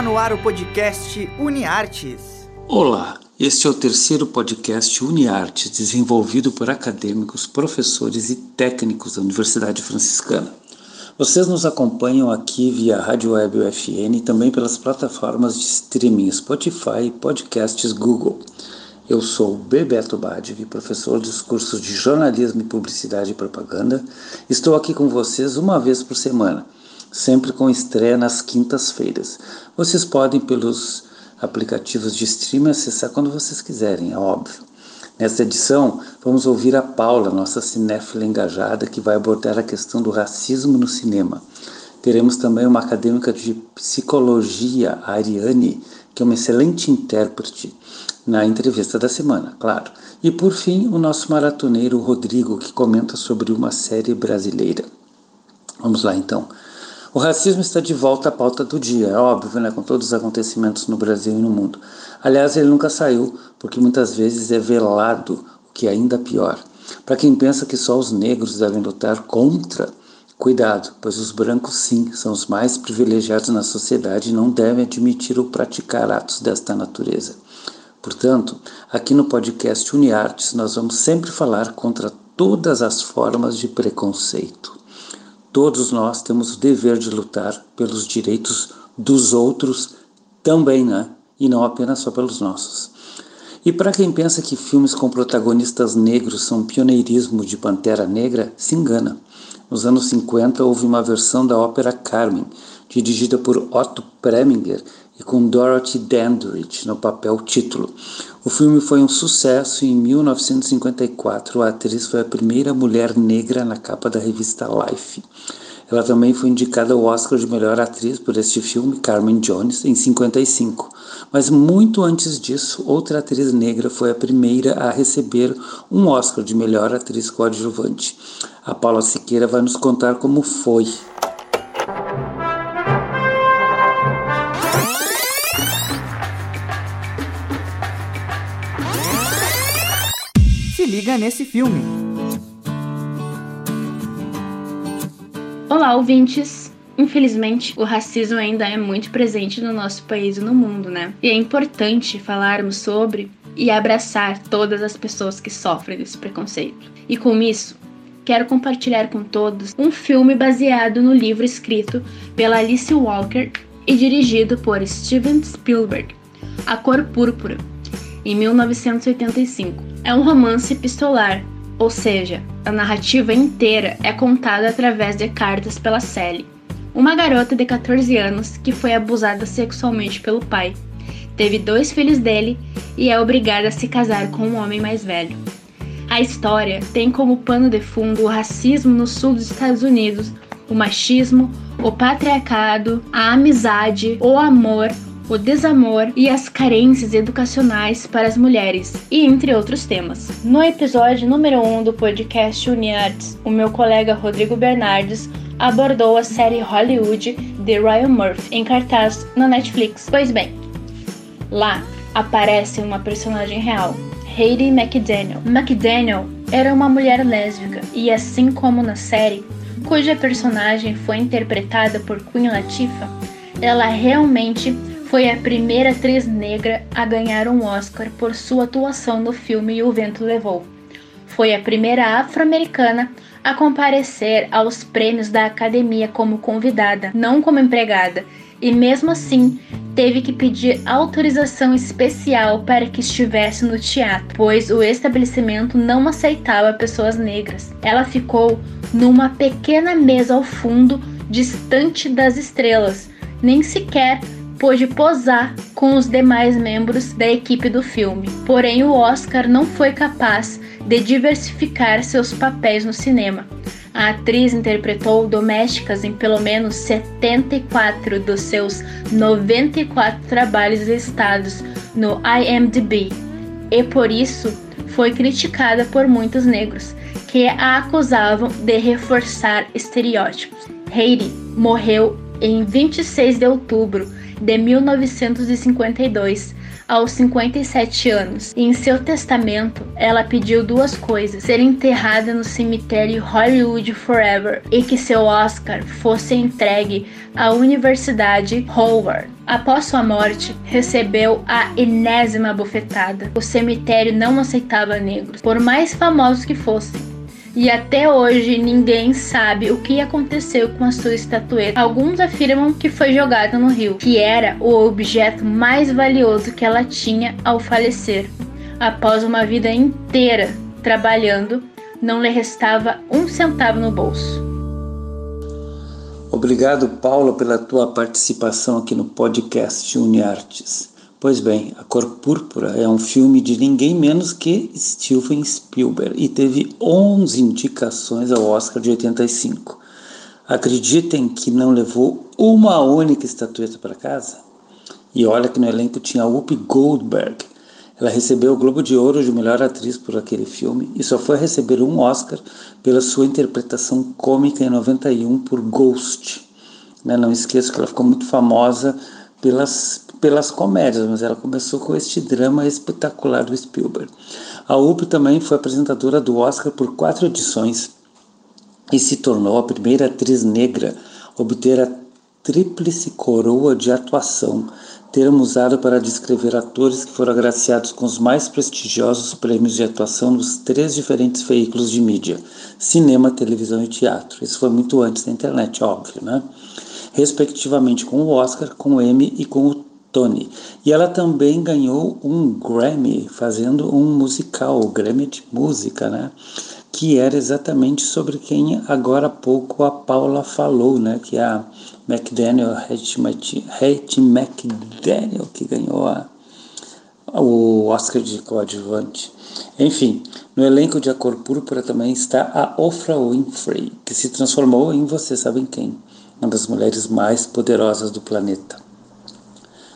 Está no ar o podcast UniArtes. Olá, este é o terceiro podcast UniArtes desenvolvido por acadêmicos, professores e técnicos da Universidade Franciscana. Vocês nos acompanham aqui via Rádio Web UFN e também pelas plataformas de streaming Spotify e podcasts Google. Eu sou Bebeto Badivi, professor dos cursos de jornalismo e publicidade e propaganda. Estou aqui com vocês uma vez por semana sempre com estreia nas quintas-feiras. Vocês podem, pelos aplicativos de streaming, acessar quando vocês quiserem, é óbvio. Nesta edição, vamos ouvir a Paula, nossa cinéfila engajada, que vai abordar a questão do racismo no cinema. Teremos também uma acadêmica de psicologia, a Ariane, que é uma excelente intérprete na entrevista da semana, claro. E por fim, o nosso maratoneiro Rodrigo, que comenta sobre uma série brasileira. Vamos lá então. O racismo está de volta à pauta do dia, é óbvio, né, com todos os acontecimentos no Brasil e no mundo. Aliás, ele nunca saiu, porque muitas vezes é velado, o que é ainda pior. Para quem pensa que só os negros devem lutar contra, cuidado, pois os brancos sim são os mais privilegiados na sociedade e não devem admitir ou praticar atos desta natureza. Portanto, aqui no podcast UniArtes nós vamos sempre falar contra todas as formas de preconceito. Todos nós temos o dever de lutar pelos direitos dos outros também, né? E não apenas só pelos nossos. E para quem pensa que filmes com protagonistas negros são pioneirismo de Pantera Negra, se engana. Nos anos 50 houve uma versão da ópera Carmen, dirigida por Otto Preminger e com Dorothy Dandridge no papel título. O filme foi um sucesso e em 1954 a atriz foi a primeira mulher negra na capa da revista Life. Ela também foi indicada ao Oscar de melhor atriz por este filme, Carmen Jones, em 55. Mas muito antes disso, outra atriz negra foi a primeira a receber um Oscar de melhor atriz coadjuvante. A Paula Siqueira vai nos contar como foi. Nesse filme. Olá, ouvintes! Infelizmente, o racismo ainda é muito presente no nosso país e no mundo, né? E é importante falarmos sobre e abraçar todas as pessoas que sofrem desse preconceito. E com isso, quero compartilhar com todos um filme baseado no livro escrito pela Alice Walker e dirigido por Steven Spielberg, A Cor Púrpura, em 1985. É um romance epistolar, ou seja, a narrativa inteira é contada através de cartas pela Sally, uma garota de 14 anos que foi abusada sexualmente pelo pai. Teve dois filhos dele e é obrigada a se casar com um homem mais velho. A história tem como pano de fundo o racismo no sul dos Estados Unidos, o machismo, o patriarcado, a amizade, o amor, o desamor e as carências educacionais para as mulheres, e entre outros temas. No episódio número 1 um do podcast UniArts, o meu colega Rodrigo Bernardes abordou a série Hollywood de Ryan Murphy em cartaz na Netflix. Pois bem, lá aparece uma personagem real, Hayley McDaniel. McDaniel era uma mulher lésbica e, assim como na série, cuja personagem foi interpretada por Queen Latifah, ela realmente foi a primeira atriz negra a ganhar um Oscar por sua atuação no filme O Vento Levou. Foi a primeira afro-americana a comparecer aos prêmios da Academia como convidada, não como empregada, e mesmo assim teve que pedir autorização especial para que estivesse no teatro, pois o estabelecimento não aceitava pessoas negras. Ela ficou numa pequena mesa ao fundo, distante das estrelas, nem sequer pôde posar com os demais membros da equipe do filme. Porém, o Oscar não foi capaz de diversificar seus papéis no cinema. A atriz interpretou domésticas em pelo menos 74 dos seus 94 trabalhos listados no IMDb, e por isso foi criticada por muitos negros, que a acusavam de reforçar estereótipos. Heidi morreu em 26 de outubro de 1952, aos 57 anos, em seu testamento ela pediu duas coisas: ser enterrada no cemitério Hollywood Forever e que seu Oscar fosse entregue à Universidade Howard. Após sua morte, recebeu a enésima bofetada. O cemitério não aceitava negros, por mais famosos que fossem. E até hoje ninguém sabe o que aconteceu com a sua estatueta. Alguns afirmam que foi jogada no rio, que era o objeto mais valioso que ela tinha ao falecer. Após uma vida inteira trabalhando, não lhe restava um centavo no bolso. Obrigado, Paulo, pela tua participação aqui no podcast UniArtes. Pois bem, A Cor Púrpura é um filme de ninguém menos que Steven Spielberg e teve 11 indicações ao Oscar de 85. Acreditem que não levou uma única estatueta para casa? E olha que no elenco tinha Whoopi Goldberg. Ela recebeu o Globo de Ouro de melhor atriz por aquele filme e só foi receber um Oscar pela sua interpretação cômica em 91 por Ghost. Né, não esqueça que ela ficou muito famosa pelas pelas comédias, mas ela começou com este drama espetacular do Spielberg. A Whoopi também foi apresentadora do Oscar por quatro edições e se tornou a primeira atriz negra a obter a tríplice coroa de atuação, termo usado para descrever atores que foram agraciados com os mais prestigiosos prêmios de atuação nos três diferentes veículos de mídia: cinema, televisão e teatro. Isso foi muito antes da internet, óbvio, né? Respectivamente com o Oscar, com o Emmy e com o Tony. E ela também ganhou um Grammy fazendo um musical, o Grammy de música, né? Que era exatamente sobre quem agora há pouco a Paula falou, né? Que é a McDaniel, Hattie McDaniel, que ganhou a, o Oscar de coadjuvante. Enfim, no elenco de A Cor Púrpura também está a Oprah Winfrey, que se transformou em Vocês Sabem Quem, uma das mulheres mais poderosas do planeta.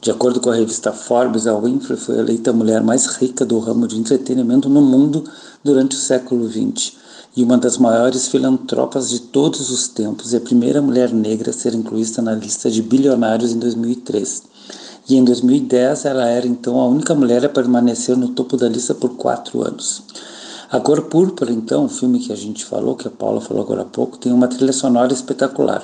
De acordo com a revista Forbes, a Winfrey foi eleita a mulher mais rica do ramo de entretenimento no mundo durante o século XX e uma das maiores filantropas de todos os tempos e a primeira mulher negra a ser incluída na lista de bilionários em 2003. E em 2010 ela era então a única mulher a permanecer no topo da lista por quatro anos. A Cor Púrpura, então, o filme que a gente falou, que a Paula falou agora há pouco, tem uma trilha sonora espetacular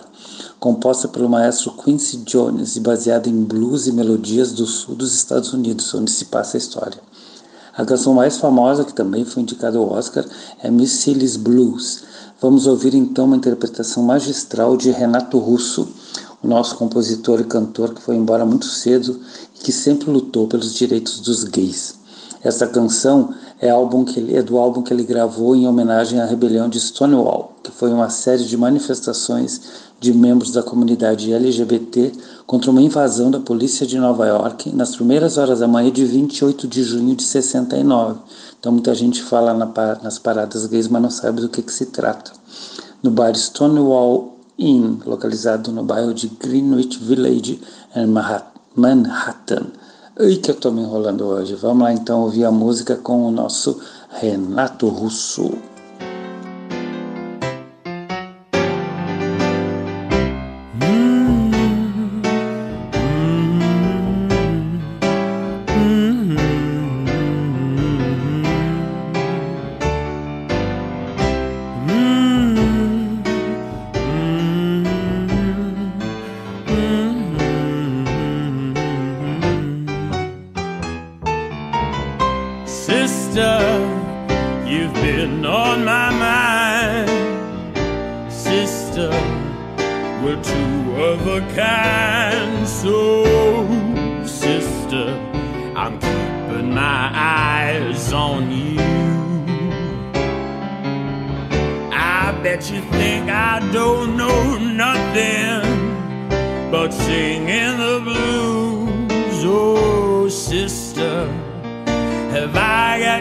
composta pelo maestro Quincy Jones e baseada em blues e melodias do sul dos Estados Unidos, onde se passa a história. A canção mais famosa, que também foi indicada ao Oscar, é Miss Silly's Blues. Vamos ouvir então uma interpretação magistral de Renato Russo, o nosso compositor e cantor que foi embora muito cedo e que sempre lutou pelos direitos dos gays. Esta canção é, álbum que ele, é do álbum que ele gravou em homenagem à rebelião de Stonewall, que foi uma série de manifestações de membros da comunidade LGBT contra uma invasão da polícia de Nova York nas primeiras horas da manhã de 28 de junho de 69. Então muita gente fala na, nas paradas gays, mas não sabe do que, que se trata. No bar Stonewall Inn, localizado no bairro de Greenwich Village, em Manhattan. Ai que eu estou me enrolando hoje. Vamos lá então ouvir a música com o nosso Renato Russo.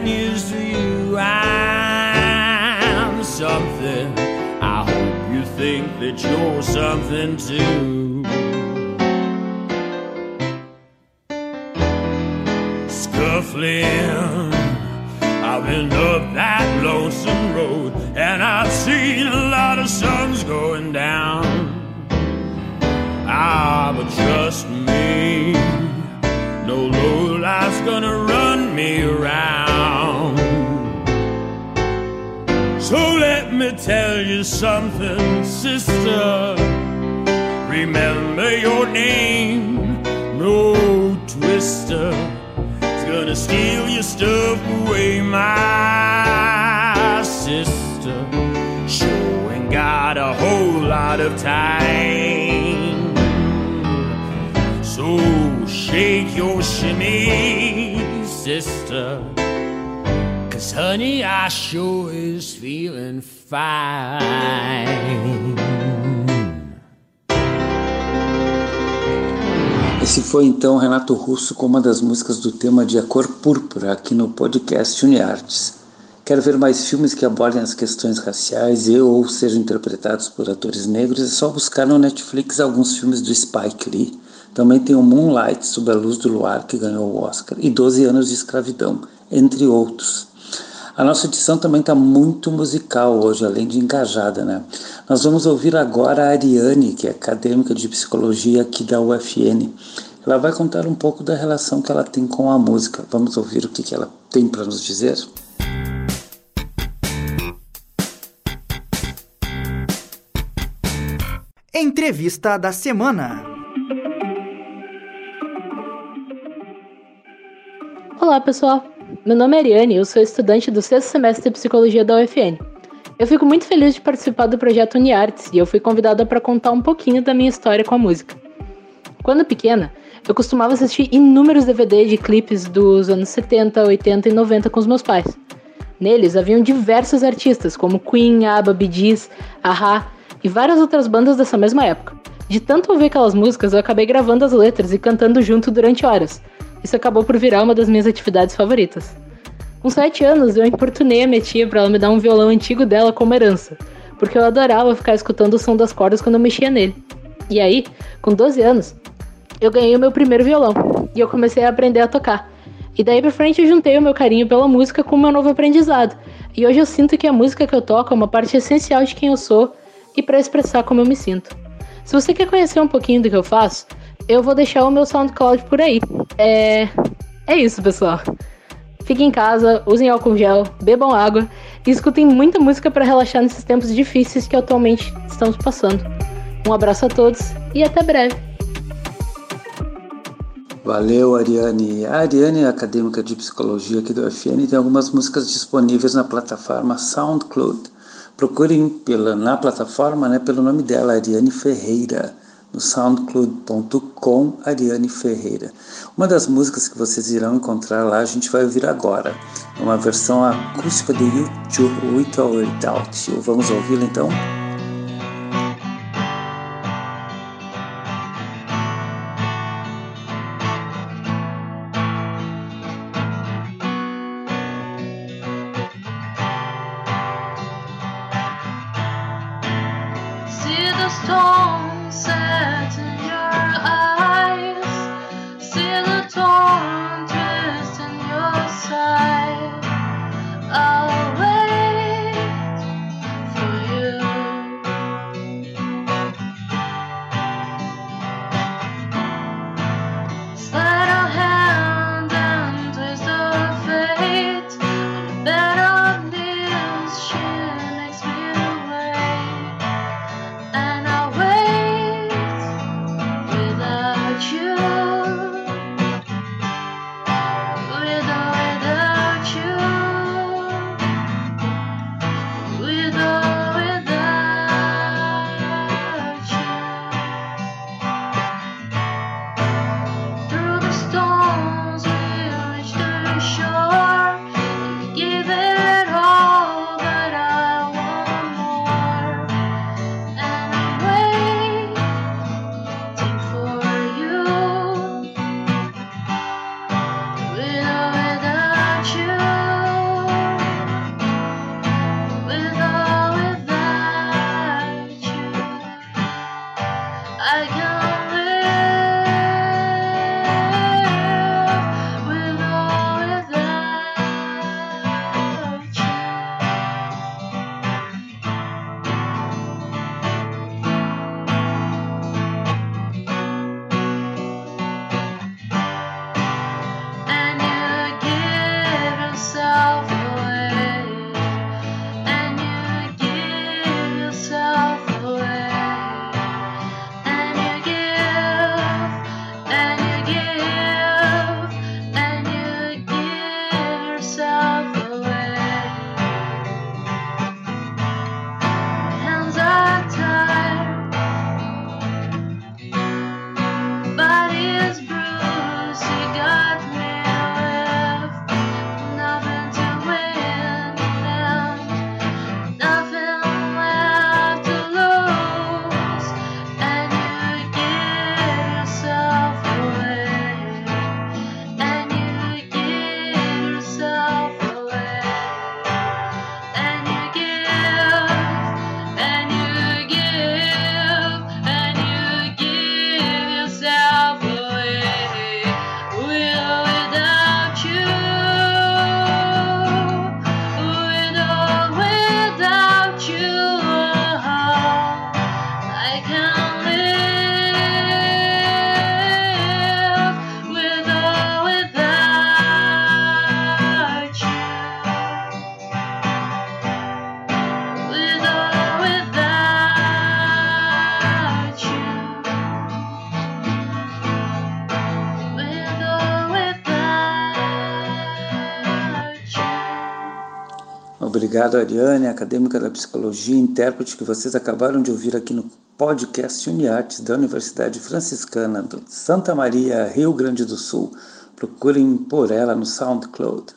news to you. I'm something. I hope you think that you're something too. Scuffling. I've been up that lonesome road and I've seen a lot of suns going down. Ah, but trust me, no low life's gonna me tell you something, sister. Remember your name, no twister. It's gonna steal your stuff away, my sister. Sure ain't got a whole lot of time. So shake your shimmy, sister. Cause honey, I sure is feeling fine. Esse foi então Renato Russo com uma das músicas do tema de A Cor Púrpura aqui no podcast Uniartes. Quer ver mais filmes que abordem as questões raciais e ou sejam interpretados por atores negros? É só buscar no Netflix alguns filmes do Spike Lee. Também tem o Moonlight, Sob a Luz do Luar, que ganhou o Oscar, e 12 Anos de Escravidão, entre outros. A nossa edição também está muito musical hoje, além de engajada, né? Nós vamos ouvir agora a Ariane, que é acadêmica de psicologia aqui da UFN. Ela vai contar um pouco da relação que ela tem com a música. Vamos ouvir o que, que ela tem para nos dizer? Entrevista da semana. Olá, pessoal. Meu nome é Ariane e eu sou estudante do sexto semestre de psicologia da UFN. Eu fico muito feliz de participar do projeto Uniartes e eu fui convidada para contar um pouquinho da minha história com a música. Quando pequena, eu costumava assistir inúmeros DVDs de clipes dos anos 70, 80 e 90 com os meus pais. Neles haviam diversos artistas, como Queen, ABBA, Bee Gees, Aha e várias outras bandas dessa mesma época. De tanto ouvir aquelas músicas, eu acabei gravando as letras e cantando junto durante horas. Isso acabou por virar uma das minhas atividades favoritas. Com 7 anos, eu importunei a minha tia para ela me dar um violão antigo dela como herança, porque eu adorava ficar escutando o som das cordas quando eu mexia nele. E aí, com 12 anos, eu ganhei o meu primeiro violão e eu comecei a aprender a tocar. E daí pra frente eu juntei o meu carinho pela música com o meu novo aprendizado. E hoje eu sinto que a música que eu toco é uma parte essencial de quem eu sou e para expressar como eu me sinto. Se você quer conhecer um pouquinho do que eu faço, eu vou deixar o meu SoundCloud por aí. É. É isso, pessoal. Fiquem em casa, usem álcool gel, bebam água e escutem muita música para relaxar nesses tempos difíceis que atualmente estamos passando. Um abraço a todos e até breve. Valeu, Ariane. A Ariane é acadêmica de psicologia aqui do UFN e tem algumas músicas disponíveis na plataforma SoundCloud. Procurem pela, na plataforma né, pelo nome dela, Ariane Ferreira, no soundcloud.com, Ariane Ferreira. Uma das músicas que vocês irão encontrar lá, a gente vai ouvir agora, uma versão acústica do YouTube, With or Without You. Vamos ouvi-la então? Obrigado, Ariane, acadêmica da psicologia, intérprete que vocês acabaram de ouvir aqui no podcast Uniartes da Universidade Franciscana Santa Maria, Rio Grande do Sul. Procurem por ela no SoundCloud.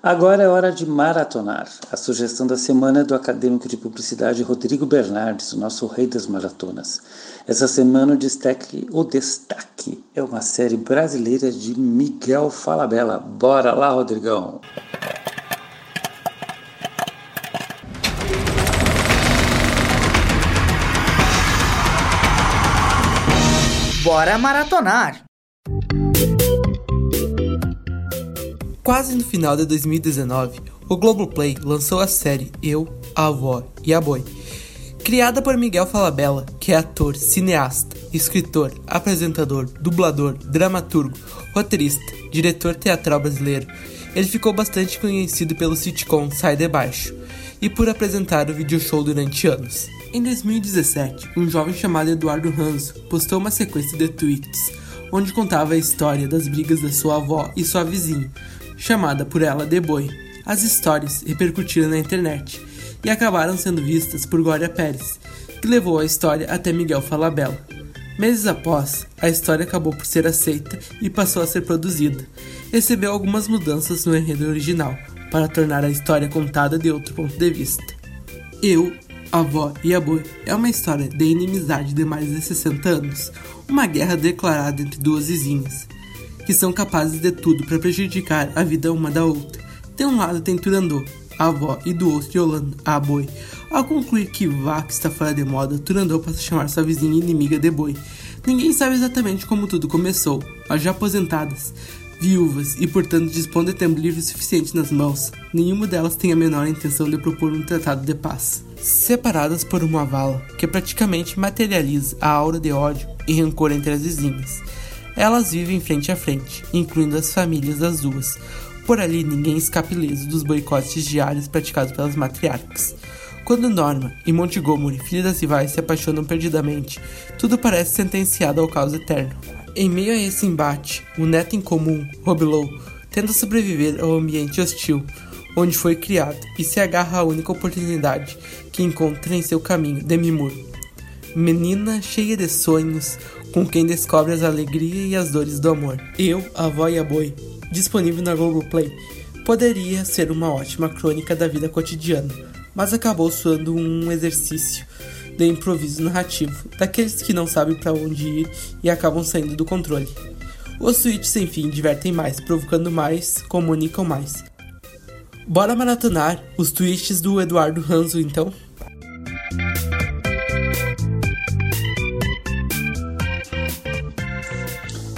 Agora é hora de maratonar. A sugestão da semana é do acadêmico de publicidade Rodrigo Bernardes, o nosso rei das maratonas. Essa semana o destaque, o destaque é uma série brasileira de Miguel Falabella. Bora lá, Rodrigão! Bora maratonar! Quase no final de 2019, o Globoplay lançou a série Eu, a Avó e a Boi. Criada por Miguel Falabella, que é ator, cineasta, escritor, apresentador, dublador, dramaturgo, roteirista, diretor teatral brasileiro, ele ficou bastante conhecido pelo sitcom Sai de Baixo e por apresentar o video show durante anos. Em 2017, um jovem chamado Eduardo Ranzo postou uma sequência de tweets onde contava a história das brigas da sua avó e sua vizinha, chamada por ela de Boi. As histórias repercutiram na internet e acabaram sendo vistas por Glória Pérez, que levou a história até Miguel Falabella. Meses após, a história acabou por ser aceita e passou a ser produzida. Recebeu algumas mudanças no enredo original, para tornar a história contada de outro ponto de vista. Eu, avó e a boi é uma história de inimizade de mais de 60 anos, uma guerra declarada entre duas vizinhas, que são capazes de tudo para prejudicar a vida uma da outra. De um lado tem Turandot, a avó, e do outro Yolanda, a boi. Ao concluir que vaca está fora de moda, Turandot passa a chamar sua vizinha inimiga de boi. Ninguém sabe exatamente como tudo começou, mas já aposentadas, viúvas e, portanto, dispõem de tempo livre suficiente nas mãos, nenhuma delas tem a menor intenção de propor um tratado de paz. Separadas por uma vala que praticamente materializa a aura de ódio e rancor entre as vizinhas, elas vivem frente a frente, incluindo as famílias das duas. Por ali ninguém escapa ileso dos boicotes diários praticados pelas matriarcas. Quando Norma e Montgomery, filha das rivais, se apaixonam perdidamente, tudo parece sentenciado ao caos eterno. Em meio a esse embate, o neto em comum, Robilow, tenta sobreviver ao ambiente hostil onde foi criado e se agarra à única oportunidade que encontra em seu caminho, Demi Moore. Menina cheia de sonhos, com quem descobre as alegrias e as dores do amor. Eu, a avó e a boi, disponível na Globoplay, poderia ser uma ótima crônica da vida cotidiana, mas acabou soando um exercício de improviso narrativo, daqueles que não sabem para onde ir e acabam saindo do controle. Os tweets sem fim divertem mais, provocando mais, comunicam mais. Bora maratonar os tweets do Eduardo Ranzo então?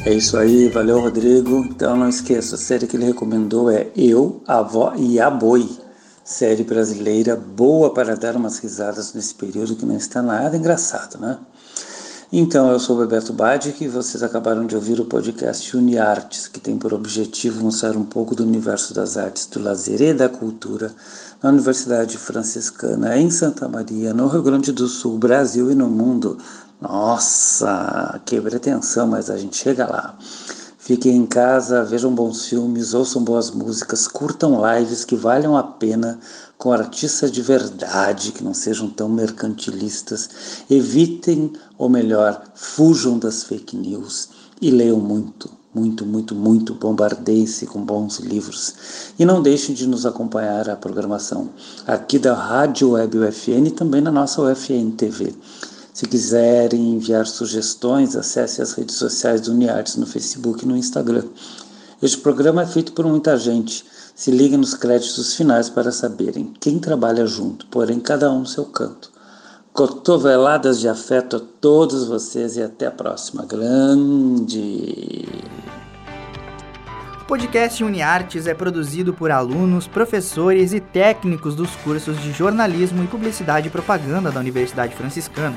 É isso aí, valeu Rodrigo. Então não esqueça, a série que ele recomendou é Eu, a Avó e a Boi série brasileira boa para dar umas risadas nesse período que não está nada engraçado, né? Então, eu sou o Bebeto Badic e vocês acabaram de ouvir o podcast UniArtes, que tem por objetivo mostrar um pouco do universo das artes, do lazer e da cultura na Universidade Franciscana em Santa Maria, no Rio Grande do Sul, Brasil e no mundo. Nossa, que pretensão, mas a gente chega lá. Fiquem em casa, vejam bons filmes, ouçam boas músicas, curtam lives que valham a pena com artistas de verdade, que não sejam tão mercantilistas. Evitem, ou melhor, fujam das fake news e leiam muito, muito, muito, muito. Bombardeiem-se com bons livros. E não deixem de nos acompanhar a programação aqui da Rádio Web UFN e também na nossa UFN TV. Se quiserem enviar sugestões, acesse as redes sociais do Uniartes no Facebook e no Instagram. Este programa é feito por muita gente. Se liguem nos créditos finais para saberem quem trabalha junto, porém cada um no seu canto. Cotoveladas de afeto a todos vocês e até a próxima. Grande! O podcast UniArtes é produzido por alunos, professores e técnicos dos cursos de jornalismo e publicidade e propaganda da Universidade Franciscana.